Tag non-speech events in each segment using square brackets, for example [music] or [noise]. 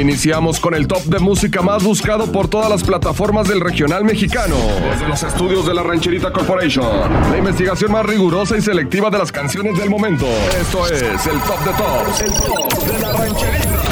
Iniciamos con el top de música más buscado por todas las plataformas del regional mexicano. Desde los estudios de la Rancherita Corporation. La investigación más rigurosa y selectiva de las canciones del momento. Esto es el top de tops. El top de la Rancherita.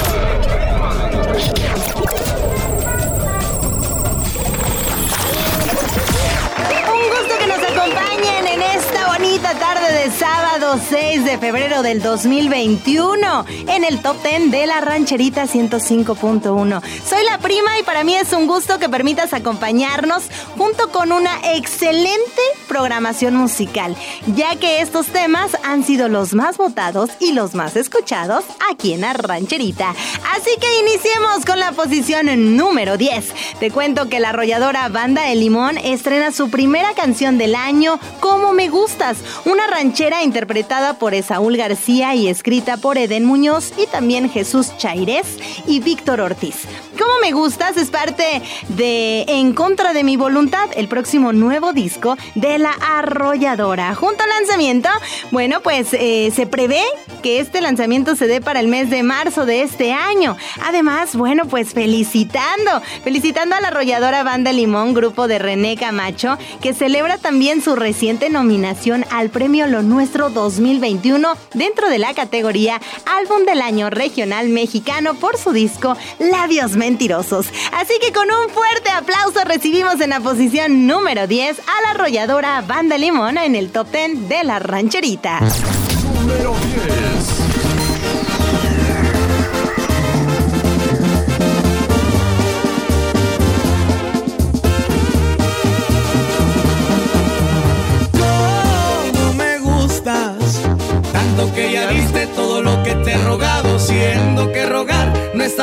Sábado 6 de febrero del 2021 en el top 10 de la rancherita 105.1. Soy la prima y para mí es un gusto que permitas acompañarnos junto con una excelente programación musical, ya que estos temas han sido los más votados y los más escuchados aquí en la rancherita. Así que iniciemos con la posición número 10. Te cuento que la arrolladora Banda de Limón estrena su primera canción del año, Como me gustas, una ranchera interpretada por Esaúl García y escrita por Eden Muñoz y también Jesús Chairés y Víctor Ortiz. Como me gustas es parte de En contra de mi voluntad, el próximo nuevo disco de la arrolladora. Junto al lanzamiento, bueno, pues eh, se prevé que este lanzamiento se dé para el mes de marzo de este año. Además, bueno, pues felicitando, felicitando a la arrolladora Banda Limón, grupo de René Camacho, que celebra también su reciente nominación al Premio Lo Nuestro 2021 dentro de la categoría Álbum del Año Regional Mexicano por su disco Labios Mentirosos. Así que con un fuerte aplauso recibimos en la posición número 10 a la arrolladora Banda Limón en el top 10 de la rancherita. Número 10.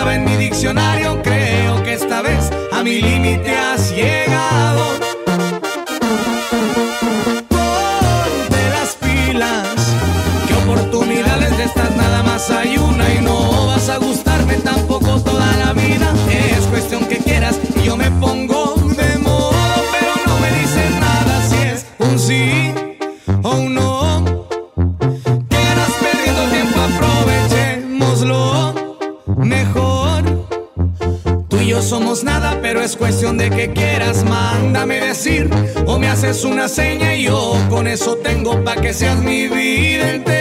En mi diccionario, creo que esta vez a mi límite has llegado. Que quieras. Mándame decir o me haces una seña y yo con eso tengo pa' que seas mi vida entera.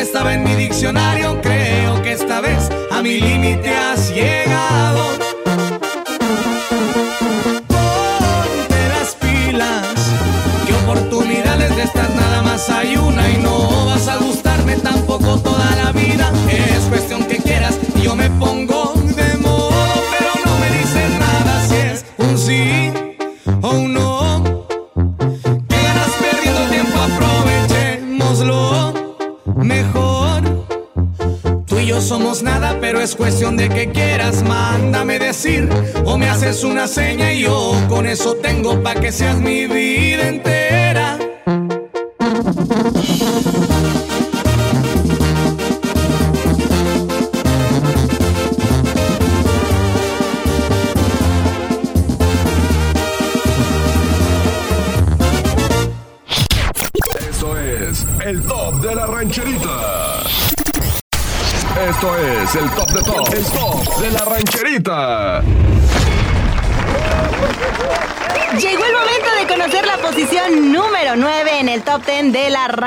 Estaba en mi diccionario, creo que esta vez a mi límite has llegado. Ponte las pilas, que oportunidades de estas nada más hay una y no eso tengo pa' que seas mi vida entera.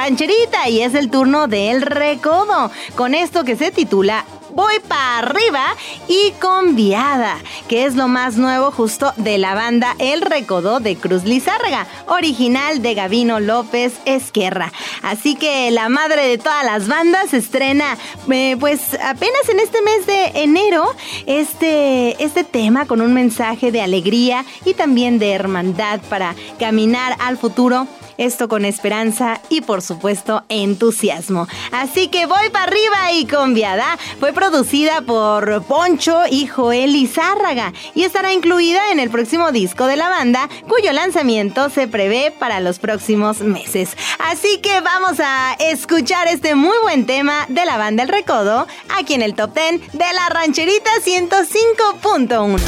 Rancherita y es el turno del recodo, con esto que se titula Voy para arriba y con Viada, que es lo más nuevo justo de la banda El Recodó de Cruz Lizárraga, original de Gavino López Esquerra. Así que la madre de todas las bandas estrena, eh, pues apenas en este mes de enero, este, este tema con un mensaje de alegría y también de hermandad para caminar al futuro esto con esperanza y por supuesto entusiasmo. Así que voy para arriba y conviada. Fue producida por Poncho y Joel Izárraga y estará incluida en el próximo disco de la banda, cuyo lanzamiento se prevé para los próximos meses. Así que vamos a escuchar este muy buen tema de la banda El Recodo aquí en el top 10 de la rancherita 105.1.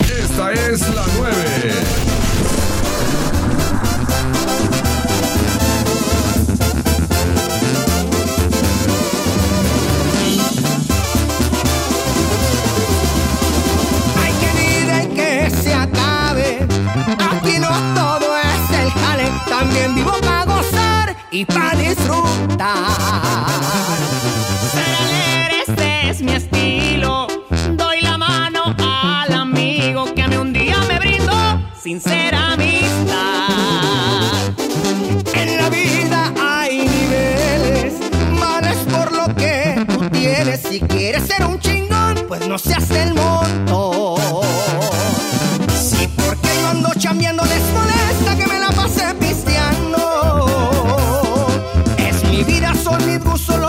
Esta es la 9. También vivo para gozar y para disfrutar. Ser alegre, este es mi estilo. Doy la mano al amigo que a mí un día me brindó sincera amistad. En la vida hay niveles, vales por lo que tú tienes. Si quieres ser un chingón, pues no seas el monto. komi bosolo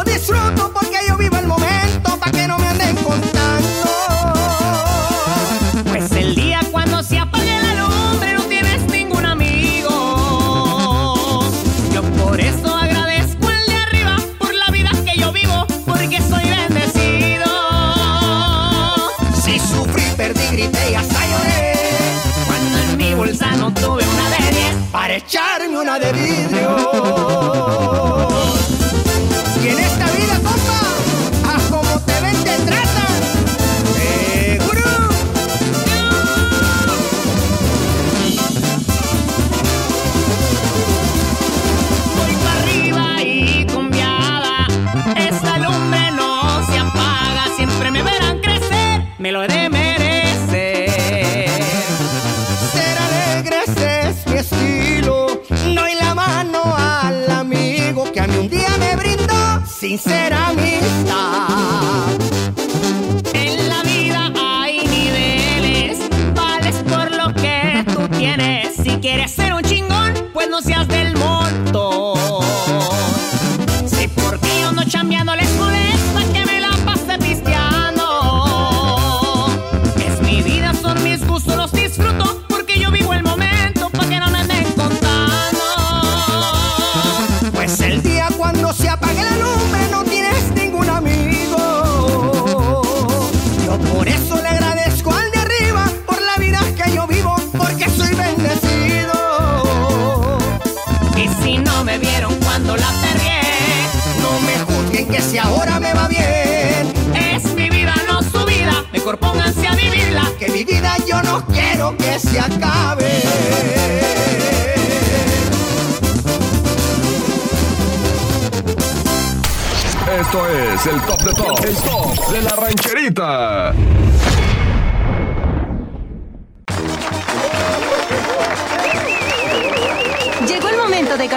quiero que se acabe. Esto es el top de top, el top de la rancherita.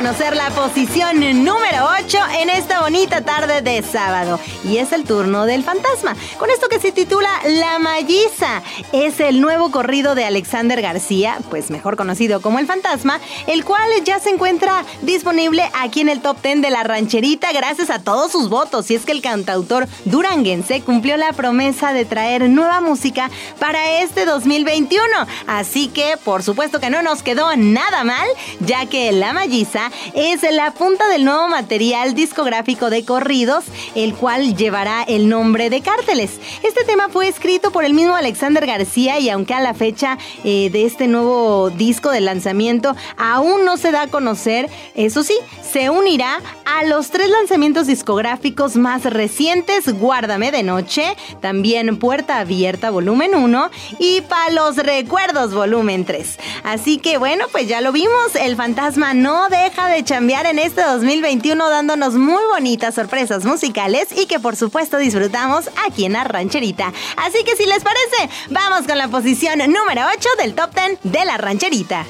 Conocer la posición número 8 en esta bonita tarde de sábado. Y es el turno del fantasma, con esto que se titula La Malliza. Es el nuevo corrido de Alexander García, pues mejor conocido como El Fantasma, el cual ya se encuentra disponible aquí en el top 10 de la rancherita gracias a todos sus votos. Y es que el cantautor duranguense cumplió la promesa de traer nueva música para este 2021. Así que, por supuesto que no nos quedó nada mal, ya que La Malliza es la punta del nuevo material discográfico de corridos, el cual llevará el nombre de Cárteles. Este tema fue escrito por el mismo Alexander García y aunque a la fecha eh, de este nuevo disco de lanzamiento aún no se da a conocer, eso sí, se unirá a los tres lanzamientos discográficos más recientes, Guárdame de Noche, también Puerta Abierta volumen 1 y Palos Recuerdos volumen 3. Así que bueno, pues ya lo vimos, el fantasma no deja de chambear en este 2021 dándonos muy bonitas sorpresas musicales y que por supuesto disfrutamos aquí en la rancherita. Así que si les parece, vamos con la posición número 8 del top 10 de la rancherita.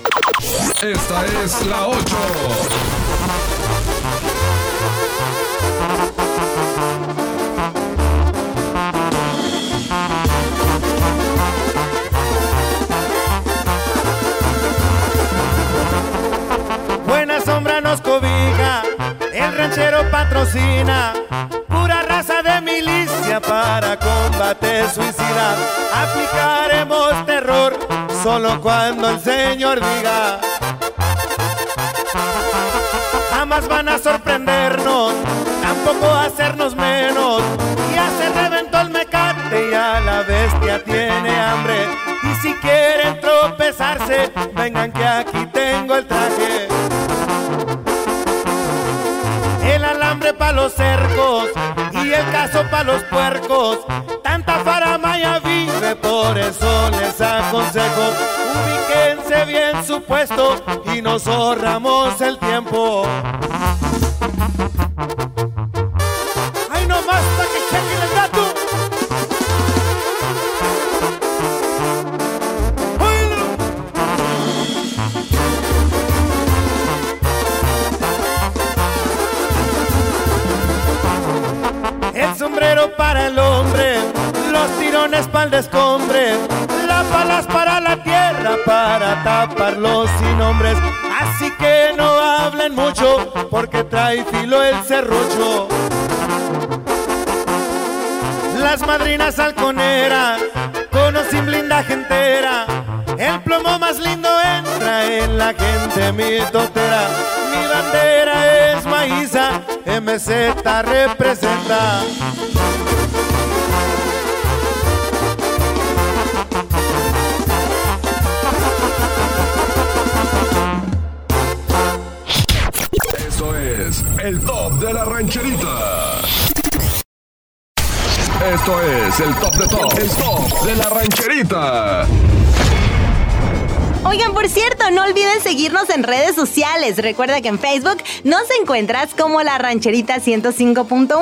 Esta es la 8. Ranchero patrocina pura raza de milicia para combate suicida. Aplicaremos terror solo cuando el Señor diga. Jamás van a sorprendernos, tampoco hacernos menos. Ya se reventó el mecate y a la bestia tiene hambre. Y si quieren tropezarse, vengan que aquí tengo el traje. Los cercos y el caso para los puercos. Tanta faramaya vive, por eso les aconsejo. Ubíquense bien su puesto y nos ahorramos el tiempo. Ay, no basta el serrucho. Las madrinas halconeras, con o sin blindaje entera. El plomo más lindo entra en la gente mi totera. Mi bandera es maíza, MZ representa. El top de la rancherita. Esto es el top de top, el top de la rancherita. Oigan, por cierto, no olviden seguirnos en redes sociales. Recuerda que en Facebook nos encuentras como la rancherita 105.1,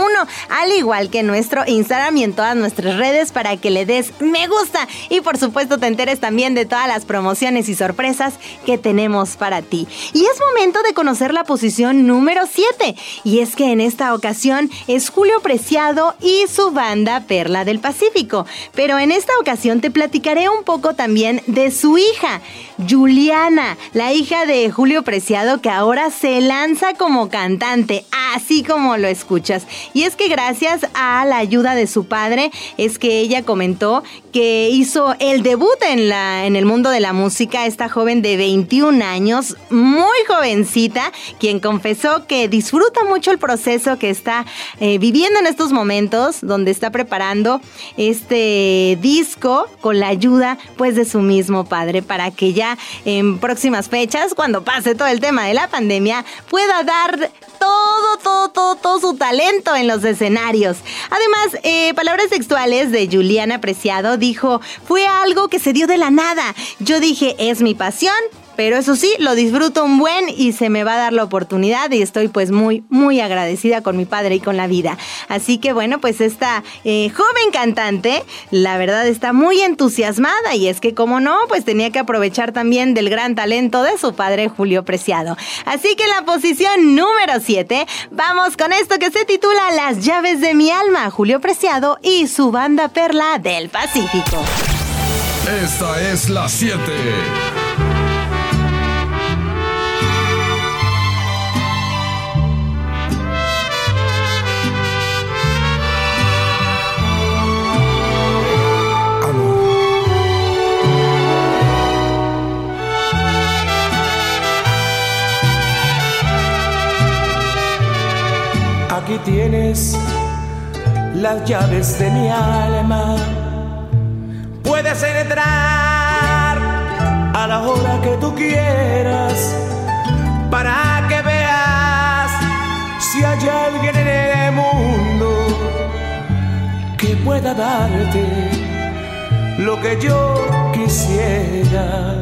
al igual que en nuestro Instagram y en todas nuestras redes para que le des me gusta y por supuesto te enteres también de todas las promociones y sorpresas que tenemos para ti. Y es momento de conocer la posición número 7. Y es que en esta ocasión es Julio Preciado y su banda Perla del Pacífico. Pero en esta ocasión te platicaré un poco también de su hija. Juliana, la hija de Julio Preciado que ahora se lanza como cantante, así como lo escuchas. Y es que gracias a la ayuda de su padre es que ella comentó que hizo el debut en, la, en el mundo de la música, esta joven de 21 años, muy jovencita, quien confesó que disfruta mucho el proceso que está eh, viviendo en estos momentos, donde está preparando este disco con la ayuda pues de su mismo padre para que ya en próximas fechas, cuando pase todo el tema de la pandemia, pueda dar todo, todo, todo, todo su talento en los escenarios. Además, eh, palabras textuales de Juliana Preciado dijo, fue algo que se dio de la nada. Yo dije, es mi pasión, pero eso sí, lo disfruto un buen y se me va a dar la oportunidad y estoy pues muy, muy agradecida con mi padre y con la vida. Así que bueno, pues esta eh, joven cantante, la verdad está muy entusiasmada y es que como no, pues tenía que aprovechar también del gran talento de su padre Julio Preciado. Así que en la posición número 7, vamos con esto que se titula Las llaves de mi alma, Julio Preciado y su banda Perla del Pacífico. Esta es la 7. Las llaves de mi alma. Puedes entrar a la hora que tú quieras para que veas si hay alguien en el mundo que pueda darte lo que yo quisiera.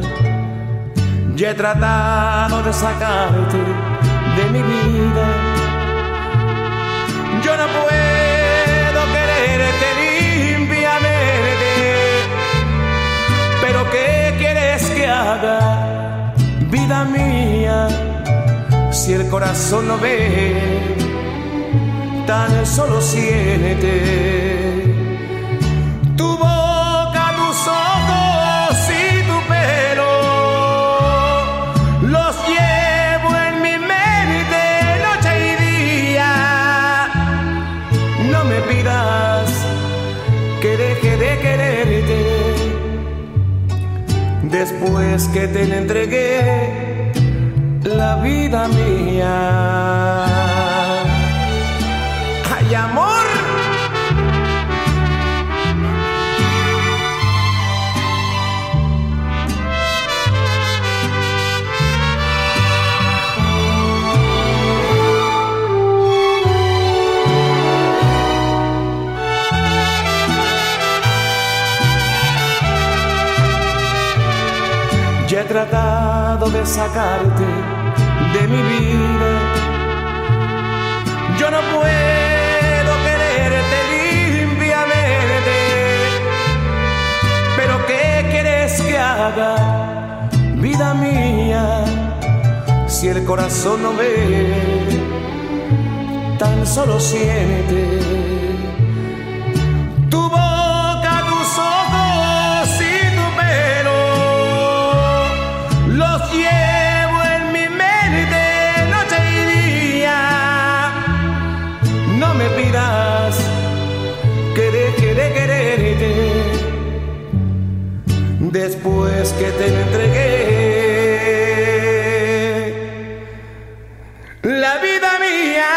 Ya he tratado de sacarte de mi vida vida mía? Si el corazón no ve, tan solo siente. Que te le entregué la vida mía. Tratado de sacarte de mi vida. Yo no puedo quererte limpiamente. Pero ¿qué quieres que haga, vida mía? Si el corazón no ve, tan solo siente. Después que te entregué. La vida mía.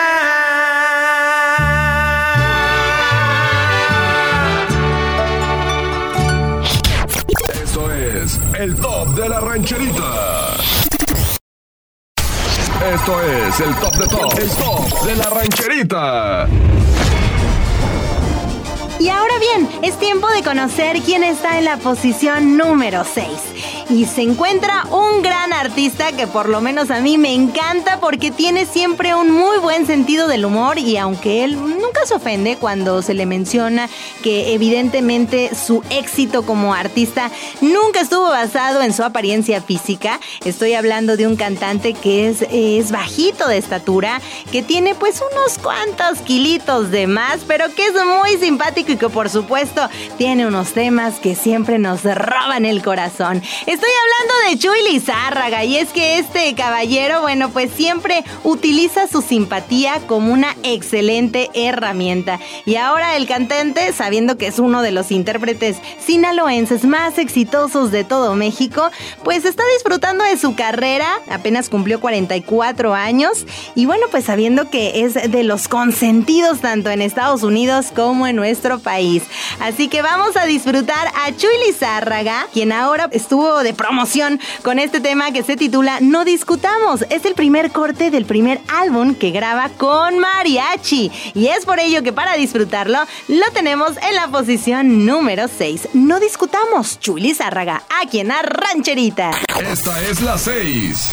Esto es el top de la rancherita. Esto es el top de top, el top de la rancherita. Y ahora bien, es tiempo de conocer quién está en la posición número 6. Y se encuentra un gran artista que por lo menos a mí me encanta porque tiene siempre un muy buen sentido del humor y aunque él nunca se ofende cuando se le menciona que evidentemente su éxito como artista nunca estuvo basado en su apariencia física, estoy hablando de un cantante que es, es bajito de estatura, que tiene pues unos cuantos kilitos de más, pero que es muy simpático y que por supuesto tiene unos temas que siempre nos roban el corazón. Hablando de Chuy Lizárraga y es que este caballero, bueno, pues siempre utiliza su simpatía como una excelente herramienta. Y ahora el cantante, sabiendo que es uno de los intérpretes sinaloenses más exitosos de todo México, pues está disfrutando de su carrera, apenas cumplió 44 años y bueno, pues sabiendo que es de los consentidos tanto en Estados Unidos como en nuestro país. Así que vamos a disfrutar a Chuy Lizárraga, quien ahora estuvo de promoción con este tema que se titula No Discutamos. Es el primer corte del primer álbum que graba con mariachi. Y es por ello que para disfrutarlo lo tenemos en la posición número 6. No discutamos, Chuy Lizárraga, aquí en la rancherita. Esta es la 6.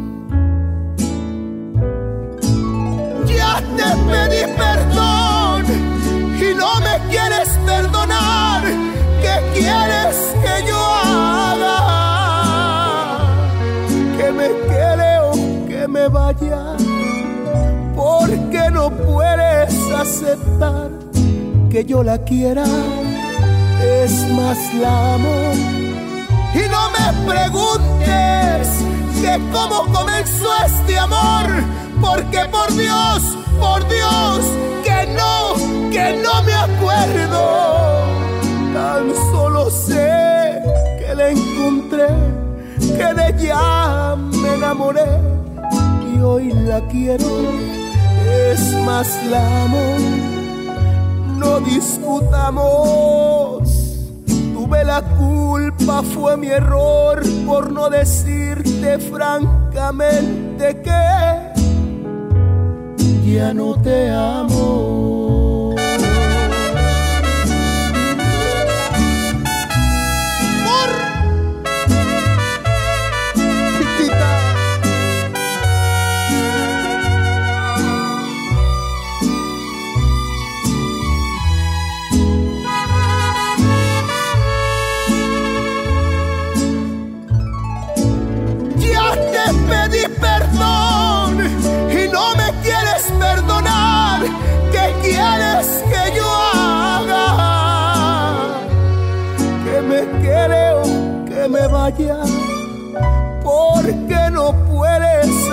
Te pedí perdón y no me quieres perdonar. ¿Qué quieres que yo haga? Que me quede o que me vaya. Porque no puedes aceptar que yo la quiera. Es más la amo y no me preguntes que cómo comenzó este amor, porque por Dios, por Dios, que no, que no me acuerdo. Tan solo sé que la encontré, que de ella me enamoré y hoy la quiero, es más la amo. No discutamos tuve la culpa, fue mi error por no decirte francamente que ya no te amo.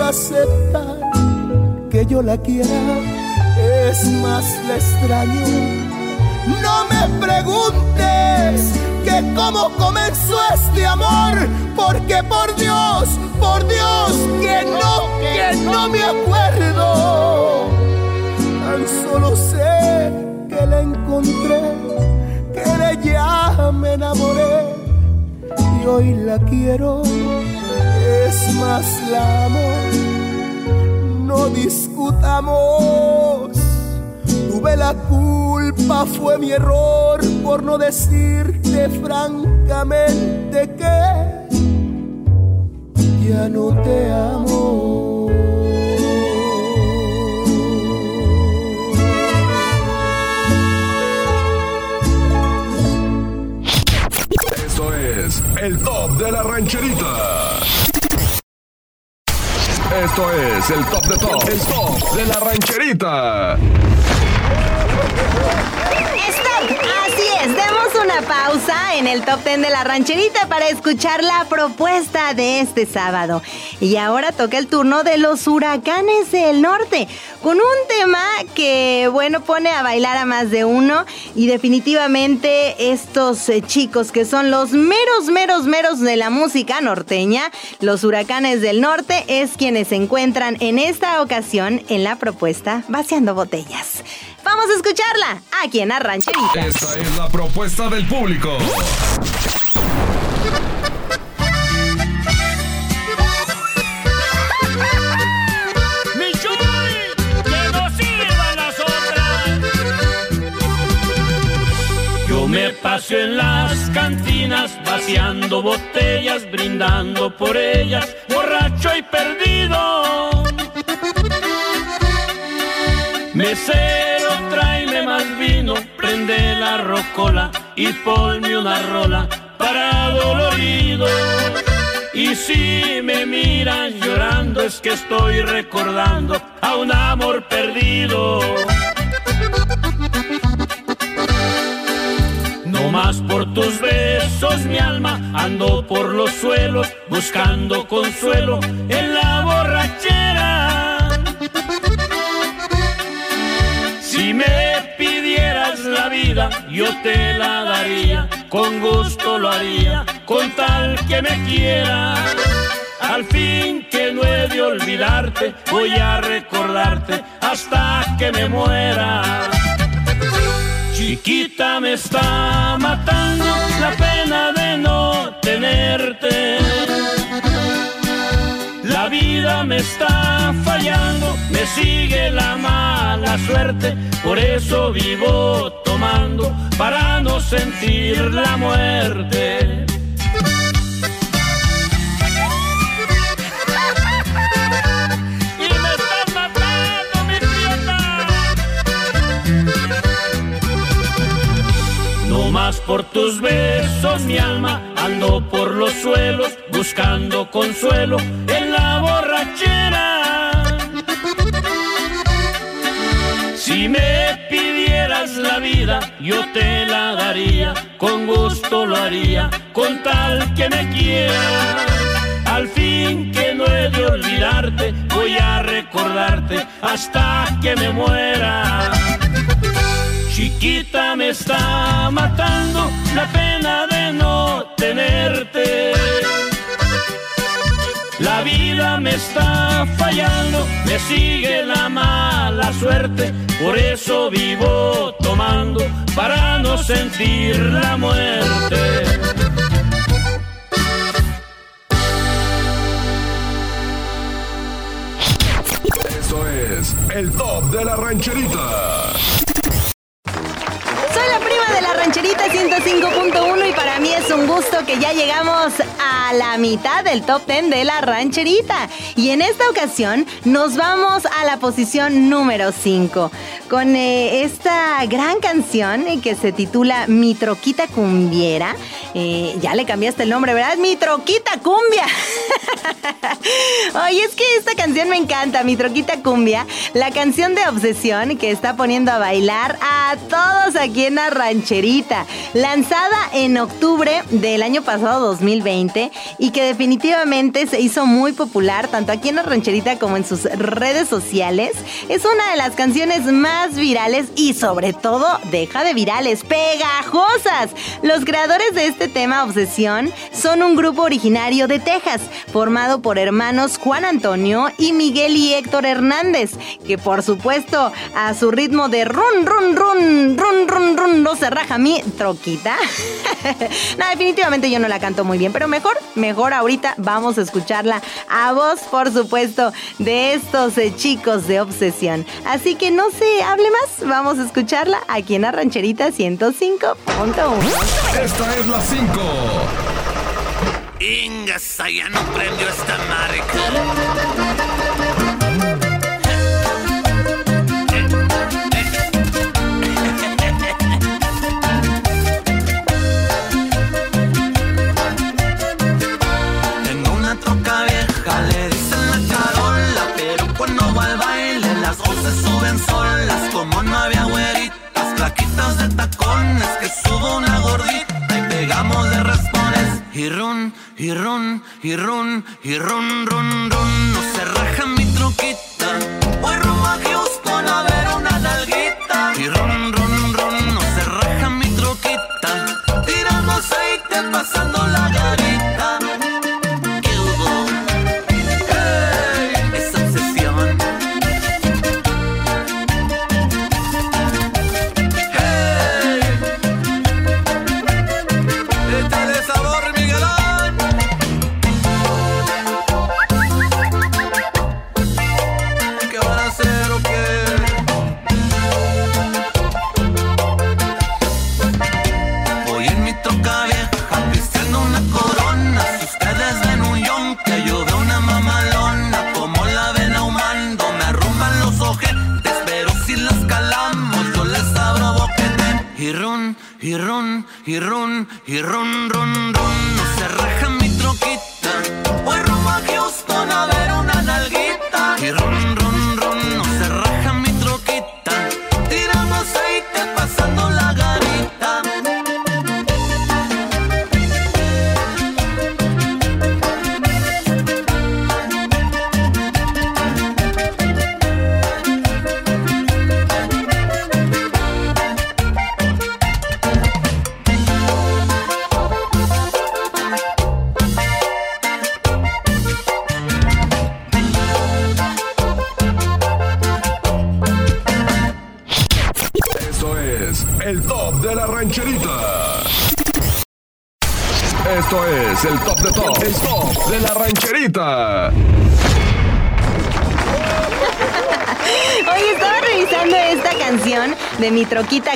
Aceptar que yo la quiera. Es más, la extraño. No me preguntes que cómo comenzó este amor, porque por Dios, por Dios, que no, que no me acuerdo. Tan solo sé que la encontré, que de ella me enamoré y hoy la quiero. Más, la amo. No discutamos. Tuve la culpa, fue mi error por no decirte francamente que The. La rancherita para escuchar la propuesta de este sábado. Y ahora toca el turno de los huracanes del norte, con un tema que, bueno, pone a bailar a más de uno. Y definitivamente estos eh, chicos que son los meros, meros, meros de la música norteña, los huracanes del norte, es quienes se encuentran en esta ocasión en la propuesta Vaciando Botellas. Vamos a escucharla aquí en Arrancherita. Esta es la propuesta del público. Paso en las cantinas vaciando botellas, brindando por ellas, borracho y perdido. Mesero, tráeme más vino, prende la rocola y ponme una rola para dolorido. Y si me miran llorando es que estoy recordando a un amor perdido. Más por tus besos, mi alma, ando por los suelos buscando consuelo en la borrachera. Si me pidieras la vida, yo te la daría, con gusto lo haría, con tal que me quieras. Al fin que no he de olvidarte, voy a recordarte hasta que me muera. Chiquita me está matando la pena de no tenerte. La vida me está fallando, me sigue la mala suerte, por eso vivo tomando para no sentir la muerte. Por tus besos, mi alma, ando por los suelos buscando consuelo en la borrachera. Si me pidieras la vida, yo te la daría, con gusto lo haría, con tal que me quieras. Al fin que no he de olvidarte, voy a recordarte hasta que me muera. Chiquita me está matando la pena de no tenerte. La vida me está fallando, me sigue la mala suerte, por eso vivo tomando para no sentir la muerte. Esto es el top de la rancherita. Rancherita 105.1 y para mí es un gusto que ya llegamos a la mitad del top 10 de la rancherita. Y en esta ocasión nos vamos a la posición número 5 con eh, esta gran canción que se titula Mi Troquita Cumbiera. Eh, ya le cambiaste el nombre, ¿verdad? Mi Troquita Cumbia. [laughs] Oye, es que esta canción me encanta, Mi Troquita Cumbia. La canción de obsesión que está poniendo a bailar a todos aquí en la rancherita. Lanzada en octubre del año pasado 2020 y que definitivamente se hizo muy popular tanto aquí en la rancherita como en sus redes sociales. Es una de las canciones más virales y sobre todo deja de virales, pegajosas. Los creadores de este tema Obsesión son un grupo originario de Texas, formado por hermanos Juan Antonio y Miguel y Héctor Hernández, que por supuesto a su ritmo de run run run run run run no se raja mi troquita. [laughs] no, definitivamente yo no la canto muy bien, pero mejor, mejor ahorita vamos a escucharla a voz, por supuesto, de estos eh, chicos de Obsesión. Así que no se hable más, vamos a escucharla aquí en la rancherita 105.1. Esta es la 5. Ingas, ya no prendió esta marca. Y run, y run, y run, y run, run, run, no se raja mi troquita. Voy rumbo a Houston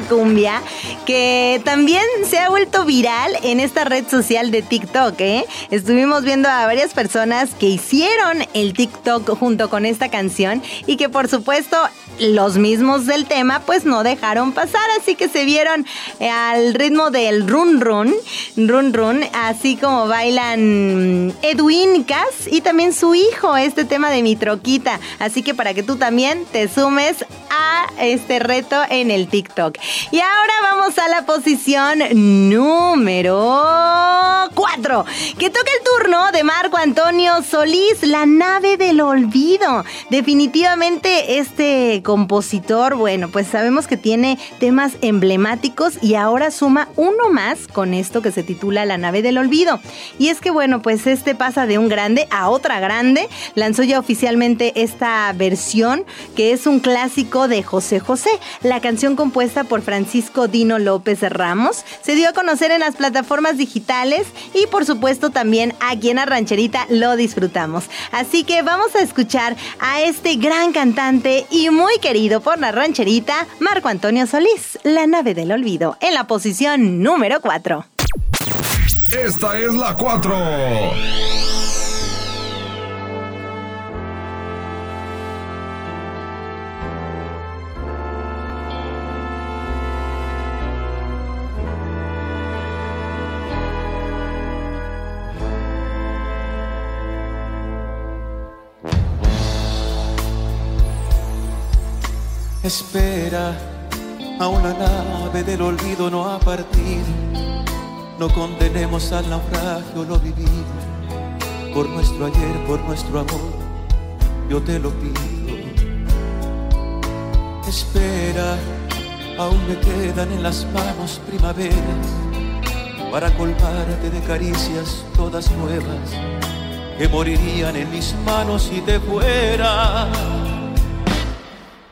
Cumbia, que también se ha vuelto viral en esta red social de TikTok, ¿eh? Estuvimos viendo a varias personas que hicieron el TikTok junto con esta canción y que por supuesto los mismos del tema pues no dejaron pasar, así que se vieron eh, al ritmo del run run, run run, así como bailan Edwin Cass y también su hijo, este tema de Mi Troquita, así que para que tú también te sumes a este reto en el TikTok. Y ahora vamos a la posición número 4, que toca el turno de Marco Antonio Solís, La nave del olvido. Definitivamente este compositor, bueno, pues sabemos que tiene temas emblemáticos y ahora suma uno más con esto que se titula La nave del olvido. Y es que bueno, pues este pasa de un grande a otra grande, lanzó ya oficialmente esta versión que es un clásico de José José. La canción compuesta por Francisco Dino López Ramos se dio a conocer en las plataformas digitales y por supuesto también aquí en la rancherita lo disfrutamos. Así que vamos a escuchar a este gran cantante y muy querido por la rancherita, Marco Antonio Solís, La nave del olvido, en la posición número 4. Esta es la 4. Espera, a una nave del olvido no ha partido. No condenemos al naufragio lo vivido. Por nuestro ayer, por nuestro amor, yo te lo pido. Espera, aún me quedan en las manos primaveras para colmarte de caricias todas nuevas que morirían en mis manos si te fuera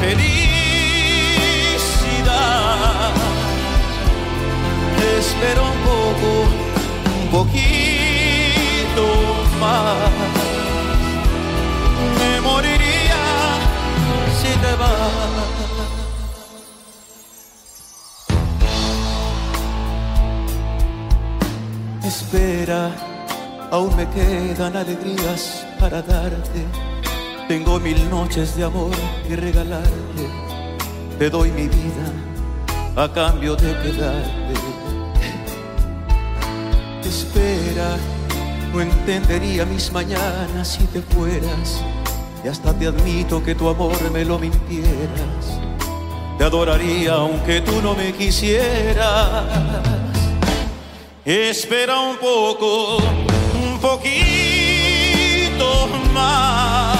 felicidad. Espero un poco, un poquito más. Me moriría si te vas. Espera Aún me quedan alegrías para darte. Tengo mil noches de amor que regalarte. Te doy mi vida a cambio de quedarte. Espera, no entendería mis mañanas si te fueras. Y hasta te admito que tu amor me lo mintieras. Te adoraría aunque tú no me quisieras. Espera un poco poquito más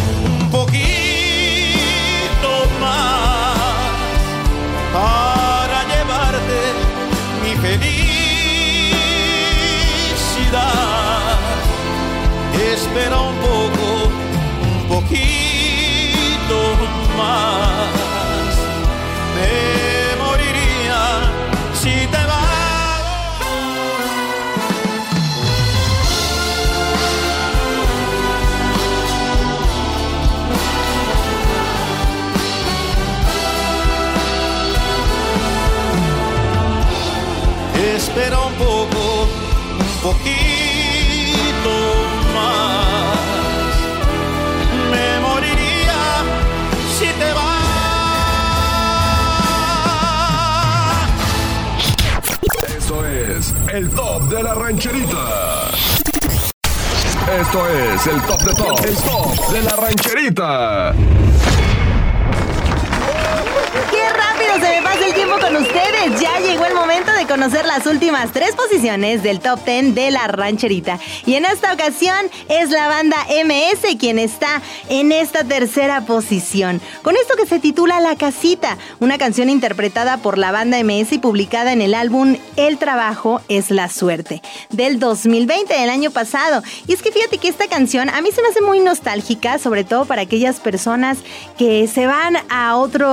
Espera un poco, un poquito más. Me moriría si te vas. espera un poco, un poquito el top de la rancherita. Esto es el top de top, el top de la rancherita. ¡Qué rápido se me pasa el tiempo con ustedes! Ya llegó el momento de conocer las últimas tres posiciones del top 10 de la rancherita. Y en esta ocasión es la banda MS quien está en esta tercera posición. Con esto que se titula La Casita, una canción interpretada por la banda MS y publicada en el álbum El Trabajo es la Suerte, del 2020, del año pasado. Y es que fíjate que esta canción a mí se me hace muy nostálgica, sobre todo para aquellas personas que se van a otra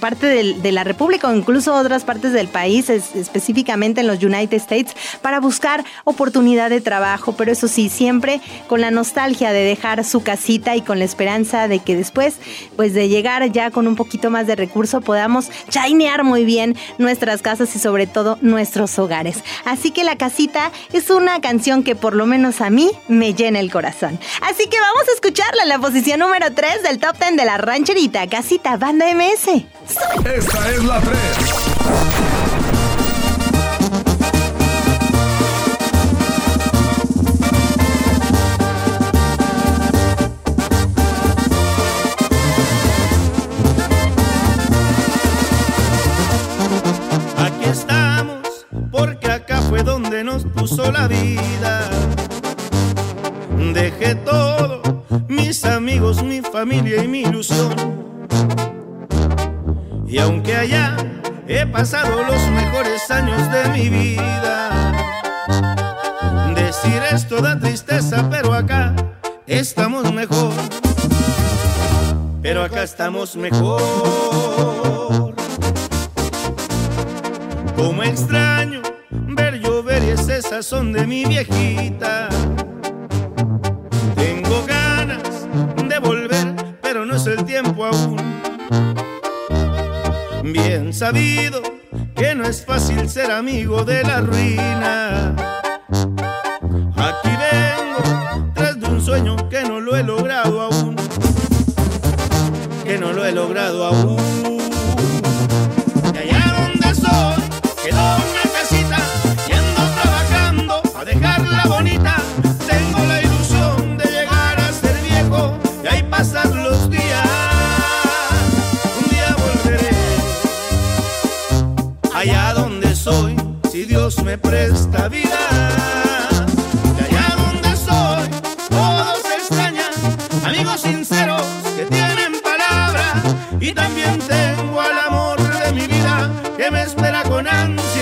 parte de, de la República o incluso otras partes del país, específicamente en los United States, para buscar oportunidad de trabajo, pero eso sí, siempre con la nostalgia de dejar su casita y con la esperanza de que después, pues de llegar ya con un poquito más de recurso, podamos chainear muy bien nuestras casas y sobre todo nuestros hogares. Así que la casita es una canción que por lo menos a mí me llena el corazón. Así que vamos a escucharla en la posición número 3 del top 10 de la rancherita, casita banda MS. Esta es la 3. Aquí estamos, porque acá fue donde nos puso la vida. Dejé todo, mis amigos, mi familia estamos mejor. Sinceros que tienen palabra. Y también tengo al amor de mi vida que me espera con ansia.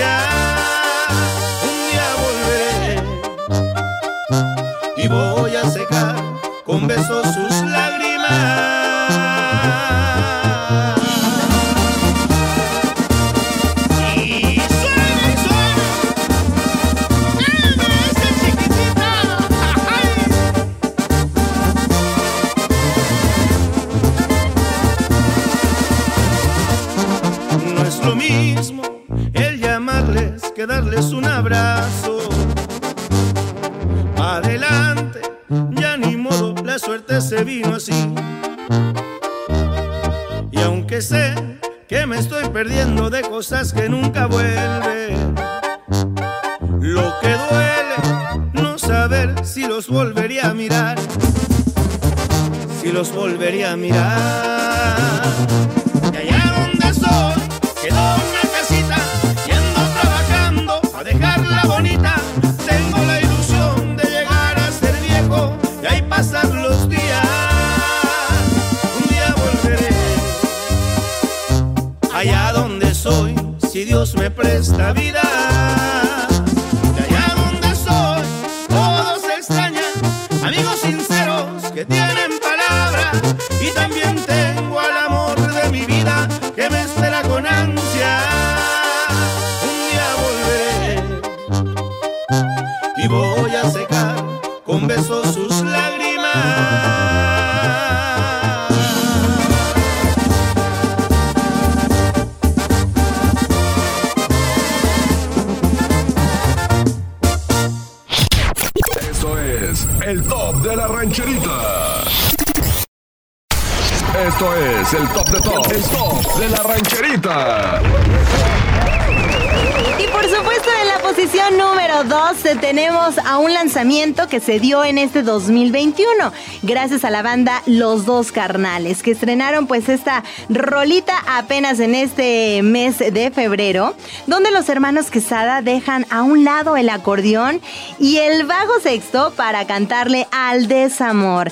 12 tenemos a un lanzamiento que se dio en este 2021 gracias a la banda Los Dos Carnales que estrenaron pues esta rolita apenas en este mes de febrero donde los hermanos Quesada dejan a un lado el acordeón y el bajo sexto para cantarle al desamor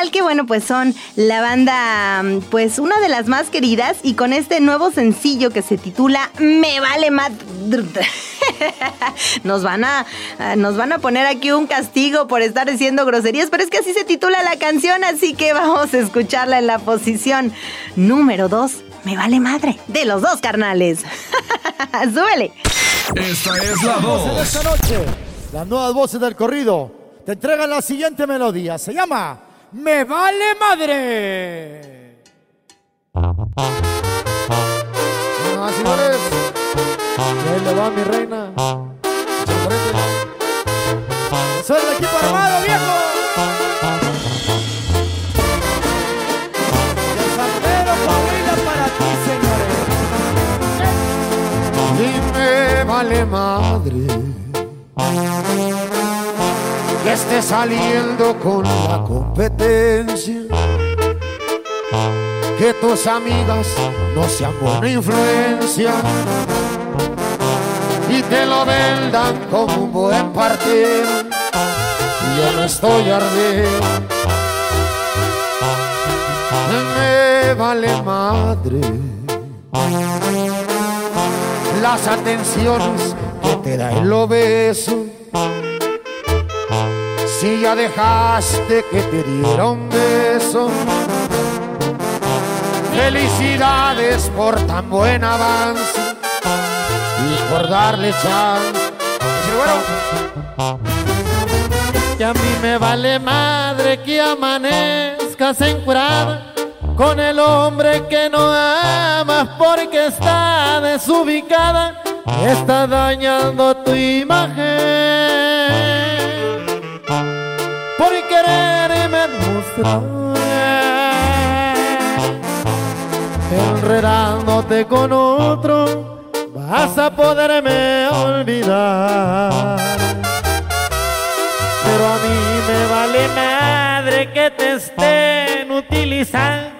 al que bueno pues son la banda pues una de las más queridas y con este nuevo sencillo que se titula Me vale más [laughs] nos van a nos van a poner aquí un castigo por estar diciendo groserías, pero es que así se titula la canción, así que vamos a escucharla en la posición número 2 Me vale madre. De los dos carnales. [laughs] Súbele. Esta es la En esta 2. noche, las nuevas voces del corrido te entregan la siguiente melodía. Se llama Me vale madre. Ah, señores. Ahí le va mi reina. Soy el equipo armado, viejo. Vale madre que esté saliendo con la competencia. Que tus amigas no sean buena influencia te lo vendan como un buen partido. Yo no estoy ardiendo. Me vale madre las atenciones que te da el obeso. Si ya dejaste que te diera un beso, felicidades por tan buen avance por darle chance. Y a mí me vale madre que amanezcas encurada con el hombre que no amas porque está desubicada, está dañando tu imagen por quererme mostrar, enredándote con otro, vas a poderme olvidar. Pero a mí me vale madre que te estén utilizando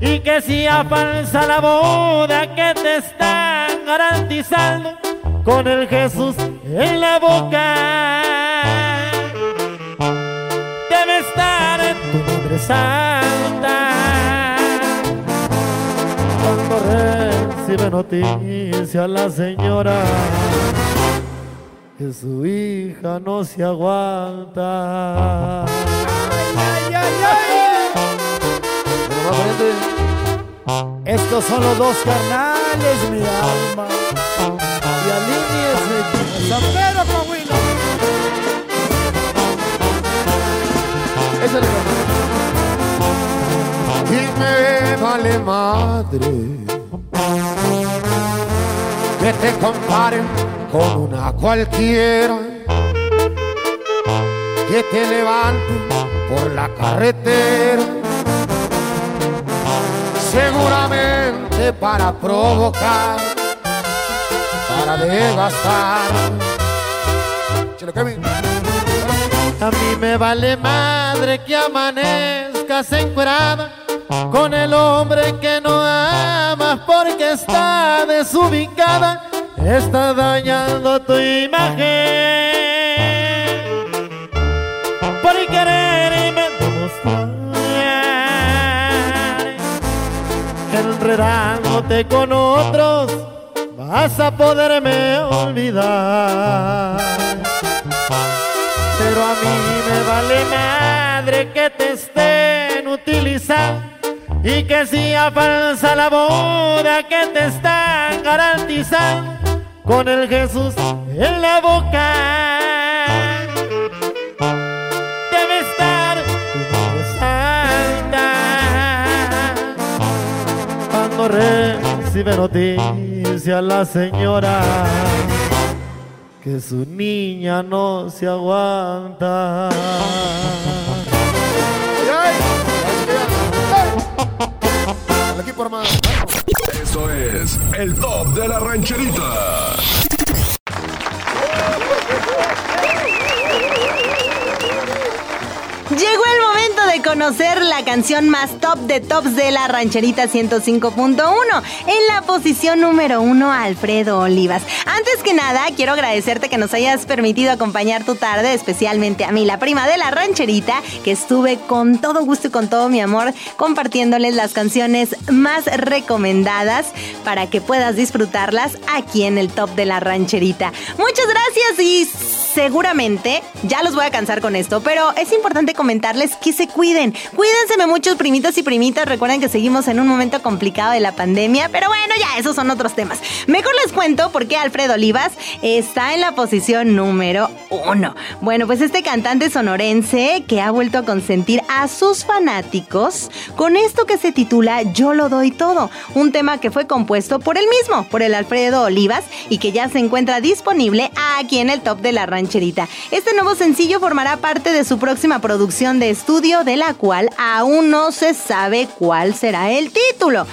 y que sea falsa la boda que te están garantizando con el Jesús en la boca. Debe estar en tu madre santa cuando recibe noticia la señora que su hija no se aguanta. Ay, ay, ay. Estos son los dos carnales, mi alma. Y alíñese, San Pedro Coahuila. Ese le y me vale madre que te comparen con una cualquiera. Que te levante por la carretera. Seguramente para provocar para Kevin. A mí me vale madre que amanezcas encuerada con el hombre que no porque está desubicada, está dañando tu imagen por quererme demostrar, enredándote con otros, vas a poderme olvidar. Pero a mí me vale madre que te estén utilizando y que sea falsa la boda que te están garantizando con el Jesús en la boca. Debe estar santa cuando recibe noticia la señora que su niña no se aguanta. Eso es el top de la rancherita. Llegó conocer la canción más top de tops de la rancherita 105.1. En la posición número uno, Alfredo Olivas. Antes que nada, quiero agradecerte que nos hayas permitido acompañar tu tarde, especialmente a mí, la prima de la rancherita, que estuve con todo gusto y con todo mi amor compartiéndoles las canciones más recomendadas para que puedas disfrutarlas aquí en el top de la rancherita. Muchas gracias y seguramente ya los voy a cansar con esto, pero es importante comentarles que se cuiden. Cuídense muchos primitos y primitas. Recuerden que seguimos en un momento complicado de la pandemia, pero bueno, ya esos son otros temas. Mejor les cuento por qué Alfredo Olivas está en la posición número uno. Bueno, pues este cantante sonorense que ha vuelto a consentir a sus fanáticos con esto que se titula Yo lo doy todo, un tema que fue compuesto por él mismo, por el Alfredo Olivas y que ya se encuentra disponible aquí en el top de la Este nuevo sencillo formará parte de su próxima producción de estudio, de la cual aún no se sabe cuál será el título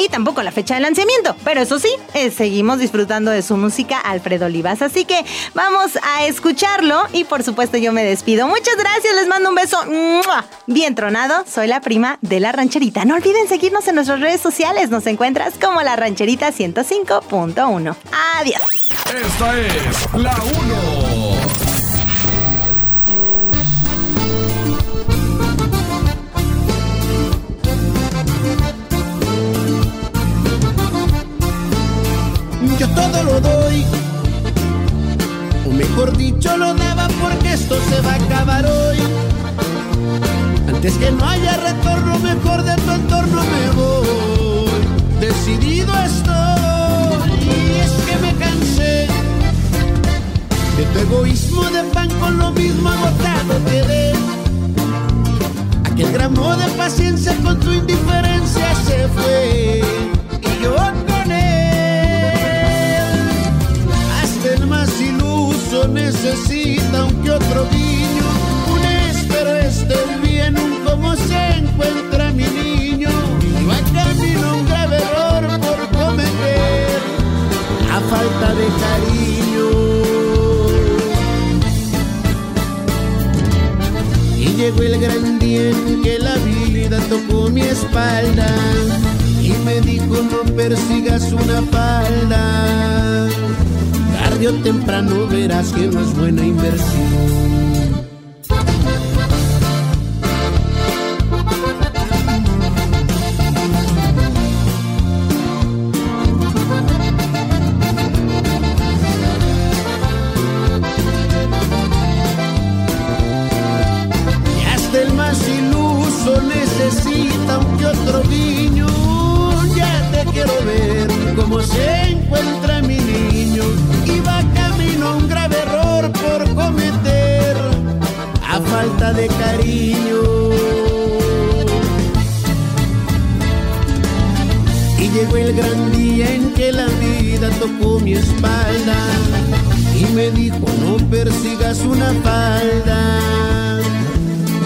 y tampoco la fecha de lanzamiento. Pero eso sí, eh, seguimos disfrutando de su música Alfredo Olivas. Así que vamos a escucharlo y por supuesto yo me despido. Muchas gracias, les mando un beso bien tronado. Soy la prima de la rancherita. No olviden seguirnos en nuestras redes sociales. Nos encuentras como la rancherita 105.1. Adiós. Esta es la 1. Yo todo lo doy. O mejor dicho, lo daba porque esto se va a acabar hoy. Antes que no haya retorno, mejor de tu entorno me voy. Decidido estoy, y es que me cansé de tu egoísmo de pan con lo mismo agotado quedé. Aquel gramo de paciencia con tu indiferencia se fue. Y yo un que otro guiño, un espero esté bien, un cómo se encuentra mi niño. Hay camino un grave error por cometer, a falta de cariño. Y llegó el gran día en que la vida tocó mi espalda y me dijo no persigas una falda tarde temprano verás que no es buena inversión.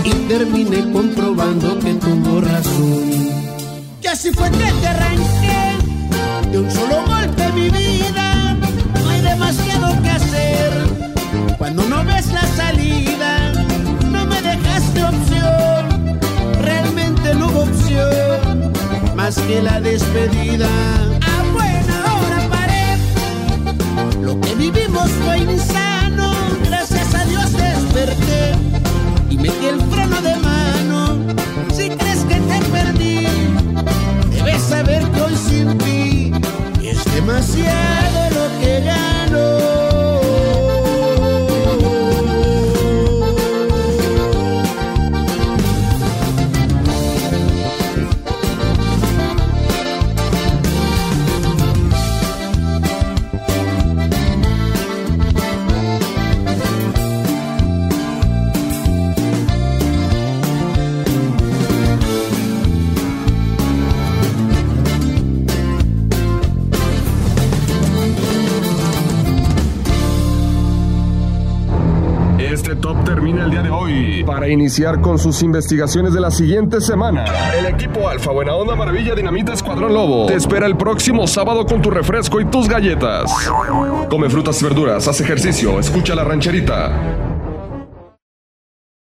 Y terminé comprobando que tuvo razón. Y así fue que te arranqué de un solo golpe mi vida. No hay demasiado que hacer cuando no ves la salida opción, realmente no hubo opción, más que la despedida. A buena hora paré, lo que vivimos fue a Y metí el freno de mano. Si crees que te perdí, debes saber que hoy sin ti es demasiado lo que gano. Iniciar con sus investigaciones de la siguiente semana, el equipo Alfa Buena Onda Maravilla Dinamita Escuadrón Lobo te espera el próximo sábado con tu refresco y tus galletas. Come frutas y verduras, haz ejercicio, escucha la rancherita.